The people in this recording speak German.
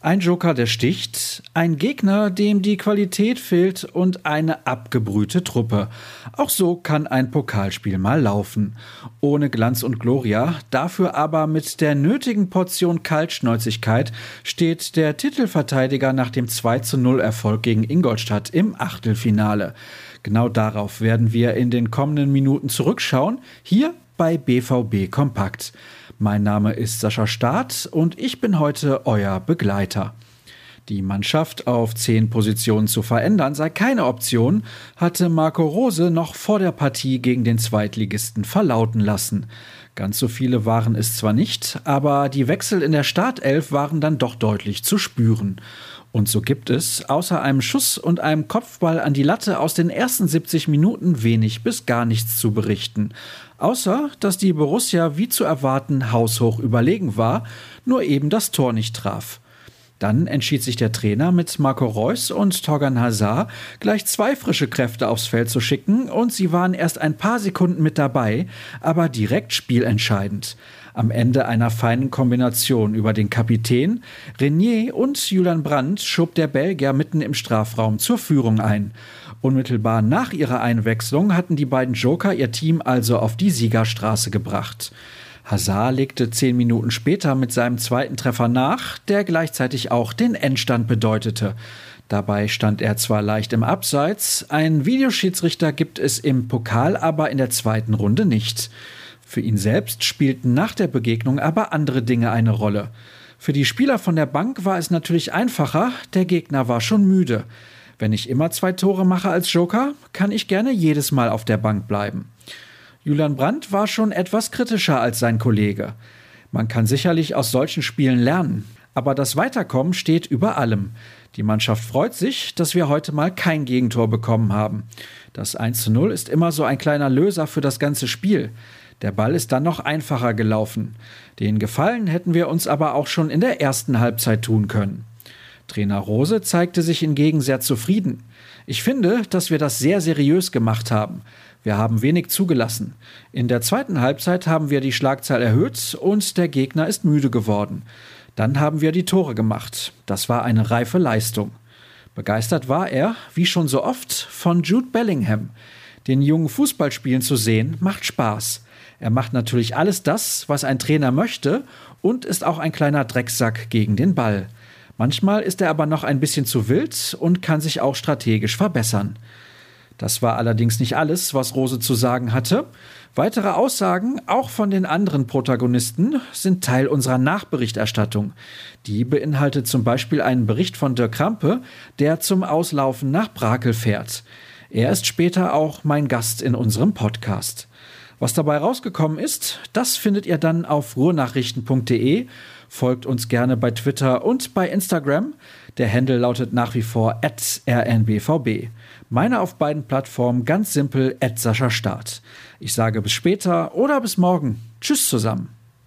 Ein Joker, der sticht, ein Gegner, dem die Qualität fehlt und eine abgebrühte Truppe. Auch so kann ein Pokalspiel mal laufen. Ohne Glanz und Gloria, dafür aber mit der nötigen Portion Kaltschnäuzigkeit steht der Titelverteidiger nach dem 2 zu 0 Erfolg gegen Ingolstadt im Achtelfinale. Genau darauf werden wir in den kommenden Minuten zurückschauen, hier bei BVB Kompakt. Mein Name ist Sascha Staat und ich bin heute euer Begleiter. Die Mannschaft auf zehn Positionen zu verändern sei keine Option, hatte Marco Rose noch vor der Partie gegen den Zweitligisten verlauten lassen. Ganz so viele waren es zwar nicht, aber die Wechsel in der Startelf waren dann doch deutlich zu spüren. Und so gibt es, außer einem Schuss und einem Kopfball an die Latte aus den ersten 70 Minuten wenig bis gar nichts zu berichten. Außer, dass die Borussia wie zu erwarten haushoch überlegen war, nur eben das Tor nicht traf. Dann entschied sich der Trainer mit Marco Reus und Torgan Hazard gleich zwei frische Kräfte aufs Feld zu schicken und sie waren erst ein paar Sekunden mit dabei, aber direkt spielentscheidend. Am Ende einer feinen Kombination über den Kapitän, Renier und Julian Brandt schob der Belgier mitten im Strafraum zur Führung ein. Unmittelbar nach ihrer Einwechslung hatten die beiden Joker ihr Team also auf die Siegerstraße gebracht. Hazard legte zehn Minuten später mit seinem zweiten Treffer nach, der gleichzeitig auch den Endstand bedeutete. Dabei stand er zwar leicht im Abseits, einen Videoschiedsrichter gibt es im Pokal aber in der zweiten Runde nicht. Für ihn selbst spielten nach der Begegnung aber andere Dinge eine Rolle. Für die Spieler von der Bank war es natürlich einfacher, der Gegner war schon müde. Wenn ich immer zwei Tore mache als Joker, kann ich gerne jedes Mal auf der Bank bleiben. Julian Brandt war schon etwas kritischer als sein Kollege. Man kann sicherlich aus solchen Spielen lernen, aber das Weiterkommen steht über allem. Die Mannschaft freut sich, dass wir heute mal kein Gegentor bekommen haben. Das 1 zu 0 ist immer so ein kleiner Löser für das ganze Spiel. Der Ball ist dann noch einfacher gelaufen. Den Gefallen hätten wir uns aber auch schon in der ersten Halbzeit tun können. Trainer Rose zeigte sich hingegen sehr zufrieden. Ich finde, dass wir das sehr seriös gemacht haben. Wir haben wenig zugelassen. In der zweiten Halbzeit haben wir die Schlagzahl erhöht und der Gegner ist müde geworden. Dann haben wir die Tore gemacht. Das war eine reife Leistung. Begeistert war er, wie schon so oft, von Jude Bellingham. Den jungen Fußballspielen zu sehen, macht Spaß. Er macht natürlich alles das, was ein Trainer möchte und ist auch ein kleiner Drecksack gegen den Ball. Manchmal ist er aber noch ein bisschen zu wild und kann sich auch strategisch verbessern. Das war allerdings nicht alles, was Rose zu sagen hatte. Weitere Aussagen, auch von den anderen Protagonisten, sind Teil unserer Nachberichterstattung. Die beinhaltet zum Beispiel einen Bericht von Dirk Krampe, der zum Auslaufen nach Brakel fährt. Er ist später auch mein Gast in unserem Podcast. Was dabei rausgekommen ist, das findet ihr dann auf ruhrnachrichten.de. Folgt uns gerne bei Twitter und bei Instagram. Der Handle lautet nach wie vor rnbvb. Meine auf beiden Plattformen ganz simpel Sascha Start. Ich sage bis später oder bis morgen. Tschüss zusammen.